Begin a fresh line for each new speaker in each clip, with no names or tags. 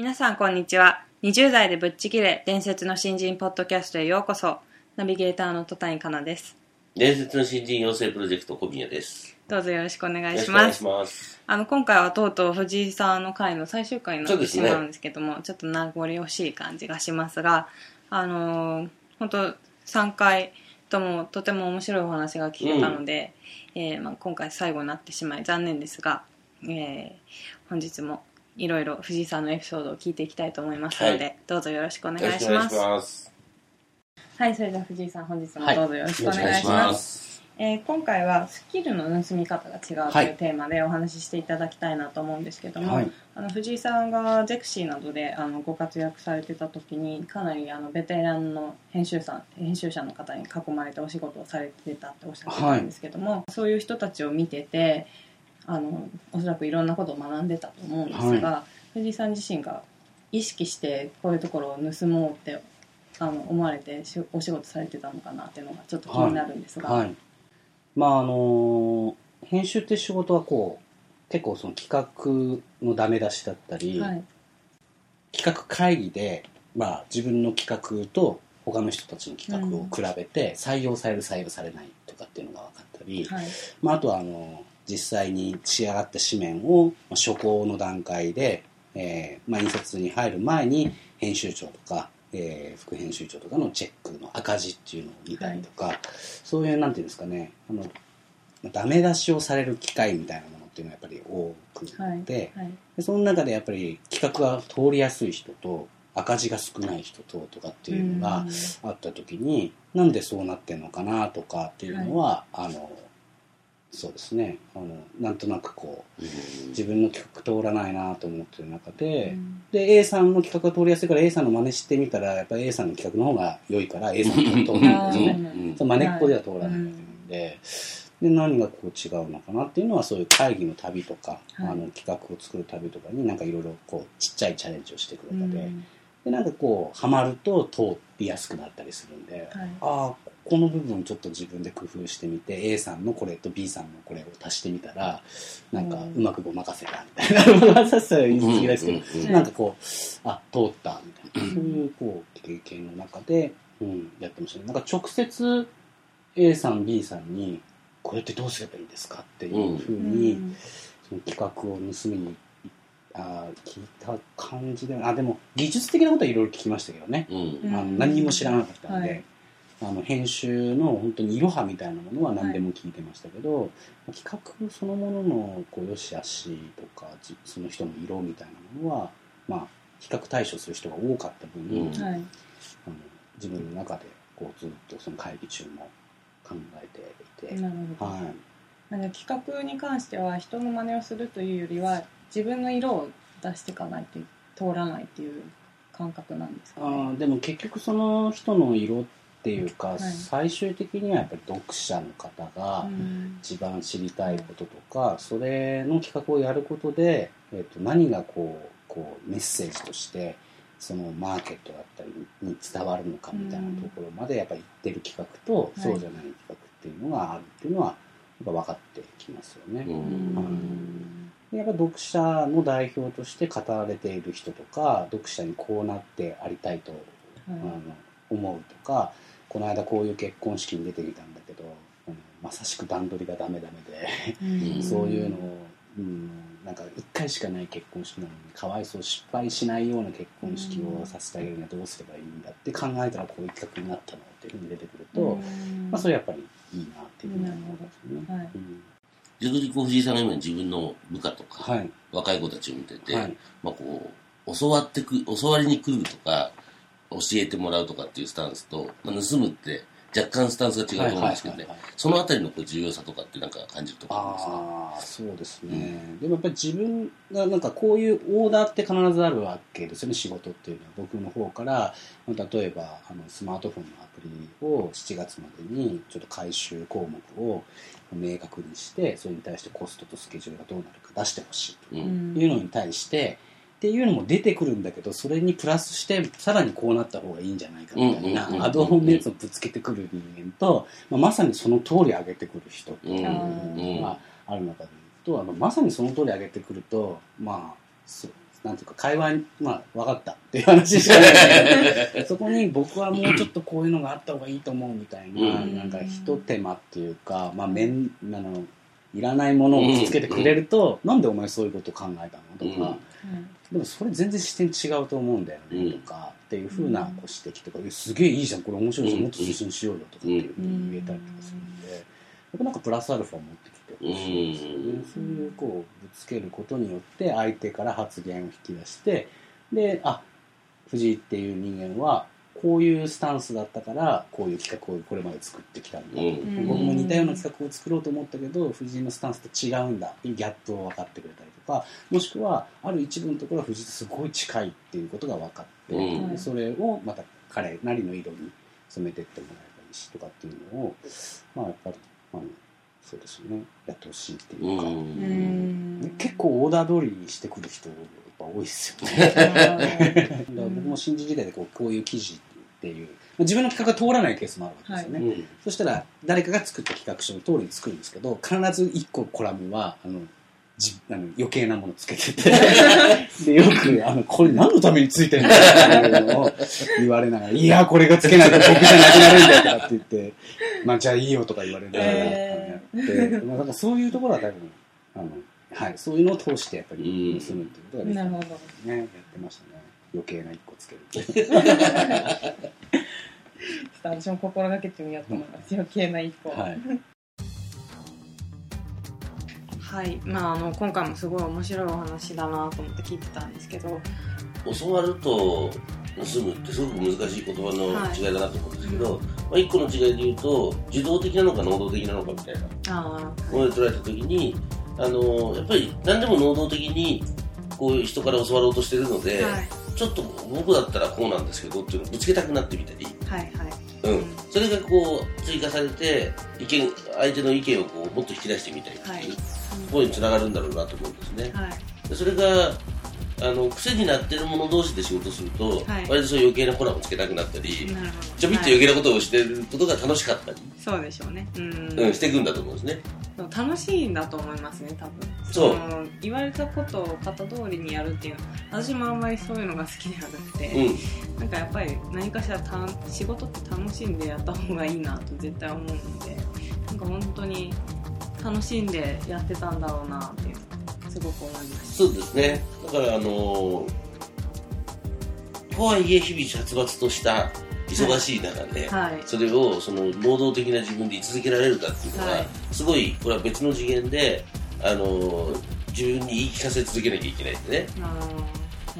皆さんこんにちは。20代でぶっちぎれ伝説の新人ポッドキャストへようこそ。ナビゲーターの戸谷香奈です。
伝説の新人養成プロジェクト小宮です。
どうぞよろしくお願い
し
ます。
ます。
あの今回はとうとう藤井さんの回の最終回になってしまうんですけども、ちょっと名残惜しい感じがしますがあのー本当3回ともとても面白いお話が聞けたので、えーまあ、今回最後になってしまい残念ですが、えー本日もいろいろ藤井さんのエピソードを聞いていきたいと思いますので、
はい。
どうぞよろしくお願
いし
ます。はいそれでは藤井さん本日も
はい
どうぞよろしくお願いしま、
ますす。
えー今回はスキルの盗み方が違うと
はい。いう
テーマでお話ししていただきたいなと思うんですけども、
はい。
あの藤井さんがゼクシーなどであのご活躍されてた時にかなりあのベテランの編集さん編集者の方に囲まれてお仕事をされてたっておっしゃってたんですけども、そういう人たちを見ててあのおそらくいろんなことを学んでたと思うんですが、藤井さん自身が意識してこういうところを盗もうってあの思われてしお仕事されてたのかなっていうのがちょっと気になるんですが。
はい。まああの編集って仕事はこう結構その企画のダメ出しだったり、
はい
企画会議でまあ自分の企画と他の人たちの企画を比べて採用される採用されないとかっていうのが分かったり、
はい
まあ、あとはあの実際に仕上がった紙面をまあ初稿の段階で、えーまあ、印刷に入る前に編集長とか、えー副編集長とかのチェックの赤字っていうのを見たりとか、そういうなんていうんですかねあのダメ出しをされる機会みたいなものっていうのはやっぱり多くて、
はい
でその中でやっぱり企画が通りやすい人と赤字が少ない人ととかっていうのがあった時になんでそうなってんのかなとかっていうのは、あのそうですね。あのなんとなくこう自分の企画通らないなと思ってる中で、
うん。
で A さんの企画が通りやすいから A さんの真似してみたらやっぱり A さんの企画の方が良いから A さんの通るんですよ
あ
ね。う真似っこでは通らないわけなんで,、で何がこう違うのかなっていうのはそういう会議の旅とか、
はい。
あの企画を作る旅とかになんかいろいろこうちっちゃいチャレンジをしていく中で,、
うん
でなんかこうハマると通りやすくなったりするんで、
はい。
ああこの部分ちょっと自分で工夫してみて A さんのこれと B さんのこれを足してみたらなんか
うん。
うまくごまかせたみたいなごまかせたら言い過ぎですけど、
うんうん。
うん。
なんかこうあ通ったみたいな。そういうこう経験の中で、うん、やってましたね。なんか直接 A さん B さんにこれってどうすればいいですか？っていうふうに、
うん。
その企画を盗みにあー聞いた感じであでも技術的なことはいろいろ聞きましたけどね、
うん。
うん
あの何も知らなかったんで、
はい
あの編集の本当にいろはみたいなものは何でも聞いてましたけど、企画そのもののこう良し悪しとかじその人の色みたいなものは、まあ、比較対処する人が多かった分、
うん。
あの
はい
自分の中でこうずっとその会議中も考えていて、
なるほど、
はい、
なんか企画に関しては人の真似をするというよりは自分の色を出していかないと通らないっていう感覚なんですか
あ
ね。
ーでも結局その人の色っていうか、
い。
最終的にはやっぱり読者の方が
うん。
一番知りたいこととか、それの企画をやることで、えー、と何がこうこうメッセージとしてそのマーケットだったりに伝わるのかみたいなところまでやっぱり言ってる企画と、
い。
そうじゃない企画っていうのがあるっていうのはやっぱ分かってきますよね。やっぱ読者の代表として語られている人とか読者にこうなってありたいと、あの思うとかこの間こういう結婚式に出てきたんだけど、うんまさしく段取りがダメダメで、
うん。
そういうのを、うん、なんか1回しかない結婚式なのにかわいそう失敗しないような結婚式をさせてあげるにはどうすればいいんだって考えたらこういう企画になったのっていうふうに出てくると、
うん。
まあ、それやっぱりいいなっていうふうに思いますよね。
はい。
うん。
逆にこう藤井さんが今自分の部下とか、
はい。
若い子たちを見てて、
はい。
まあこう、教わってく、教わりに来るとか、教えてもらうとかっていうスタンスと、まあ、盗むって若干スタンスが違うと思うんですけどね。そのあたりのこう重要さとかってなんか感じるところありますね
ああそうですね、でもやっぱり自分がなんかこういうオーダーって必ずあるわけですよね仕事っていうのは。僕の方からまあ例えばあのスマートフォンのアプリを7月までにちょっと回収項目を明確にしてそれに対してコストとスケジュールがどうなるか出してほしいと
う
うんん
いうのに対してっていうのも出てくるんだけどそれにプラスしてさらにこうなった方がいいんじゃないかみたい
うんうんうんうん
なアドオンのやつをぶつけてくる人間と、まあ、まさにその通り上げてくる人っていうのがある中で言うとあのまさにその通り上げてくるとまあそうなんていうか会話にまあ分かったっていう話しかないけど そこに僕はもうちょっとこういうのがあった方がいいと思うみたいな、
うん。
なんかひと手間っていうか、まあ、めんあのいらないものをつけてくれると、なんでお前そういうこと考えたの？とか、でもそれ全然視点違うと思うんだよね、
うん
とかっていうふうなこう指摘とか、えすげえいいじゃんこれ面白いじゃん
うん。
もっと推進しようよとかっていうふうに言えたりとかするんで、やっぱなんかプラスアルファ持ってきてほしいですよね、
うん。
そういうこうぶつけることによって相手から発言を引き出してであ藤井っていう人間はこういうスタンスだったからこういう企画をこれまで作ってきたんだ、
うん。
僕も似たような企画を作ろうと思ったけど藤井のスタンスと違うんだ。っていうギャップを分かってくれたりとかもしくはある一部のところは藤井とすごい近いっていうことが分かって、
うん。
でそれをまた彼なりの色に染めてってもらえばいいしとかっていうのをまあやっぱり、まあ、そうですよね。やってほしいっていうか、
うん。
結構オーダー通りにしてくる人やっぱ多いですよね。だから僕も新人時代でこうこういう記事っていう。まあ自分の企画が通らないケースもあるわけですよね、
うん
そしたら誰かが作った企画書の通りに作るんですけど必ず1個コラムはあのじあの余計なものつけてて。でよくあの「これ何のためについてんの?」っていうのを言われながら「いやこれがつけないと僕じゃなくなるんだよ」とかって言って「まあじゃあいいよ」とか言われながら、
え
やって、まあ、だからそういうところは多分あの、はい、そういうのを通してやっぱり
うん。
盗むっていうことができた。
なるほど。
ねやってましたね。余計な1個つける って
私も心がけてみようと思います余計な一個
はい。
はい、まあ、あの今回もすごい面白いお話だなと思って聞いてたんですけど、
教わると盗むってすごく難しい言葉の違いだなと思うんですけど、まあ、一個の違いで言うと受動的なのか能動的なのかみたいな。
ああ、
もので捉えた時にあのやっぱり何でも能動的にこういう人から教わろうとしてるので、
はい、
ちょっと僕だったらこうなんですけどっていうのをぶつけたくなってみたり、
はい、はい、
うん、それがこう追加されて意見相手の意見をこうもっと引き出してみたりっていう、
はい。
ところにつながるんだろうなと思うんですね。
はい、
でそれがあの癖になってる者同士で仕事すると、
はい
割とそう余計なコラボつけたくなったり。ちょびっと余計なことをしてることが楽しかったり、
そうでしょうね。うん、
うん、していくんだと思うんですね。
楽しいんだと思いますね、多分。
そう
の言われたことを型通りにやるっていうの私もあんまりそういうのが好きではなくて、
うん、
なんかやっぱり何かしらた仕事って楽しんでやった方がいいなと絶対思うのでなんか本当に楽しんでやってたんだろうなっていうすごく思いまし
そうですね。だからあのとはいえ日々殺伐とした忙しい中で、
たはい。
それをその能動的な自分で居続けられるかっていうのは、
はい。
すごいこれは別の次元であの自分に言い聞かせ続けなきゃいけないんでね、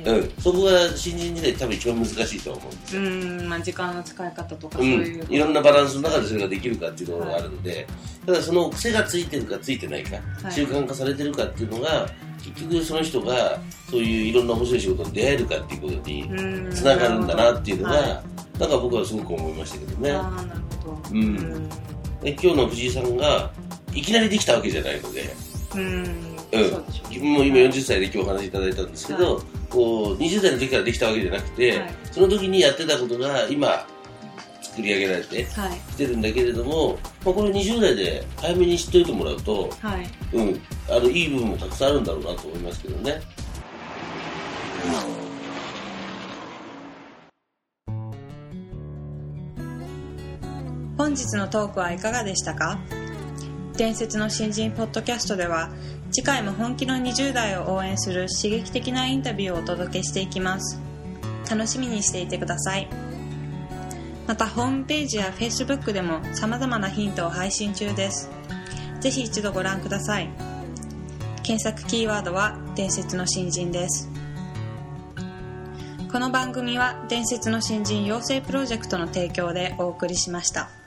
うん、そこが新人時代多分一番難しいとは思うんですよ、
うんまあ時間の使い方とか
う
そういう、
ん、いろんなバランスの中でそれができるかっていうところがあるので、ただその癖がついてるかついてないか、
はい。
習慣化されてるかっていうのが結局その人がそういういろんな面白い仕事に出会えるかっていうことに
うん。
つながるんだなっていうのが、
は
なんか僕はすごく思いましたけどね。
ああなるほど。
うん。で今日の藤井さんがいきなりできたわけじゃないので、
うん、うん。うね。
もう今40歳で今日お話しいただいたんですけど、
は
こう20代の時からできたわけじゃなくて、
はい。
その時にやってたことが今作り上げられて
はい。
きてるんだけれども、まあ、これ20代で早めに知っておいてもらうと、
はい。
うん、あのいい部分もたくさんあるんだろうなと思いますけどね。
本日のトークはいかがでしたか？伝説の新人ポッドキャストでは次回も本気の20代を応援する刺激的なインタビューをお届けしていきます。楽しみにしていてください。またホームページや Facebook でも様々なヒントを配信中です。ぜひ一度ご覧ください。検索キーワードは伝説の新人です。この番組は伝説の新人養成プロジェクトの提供でお送りしました。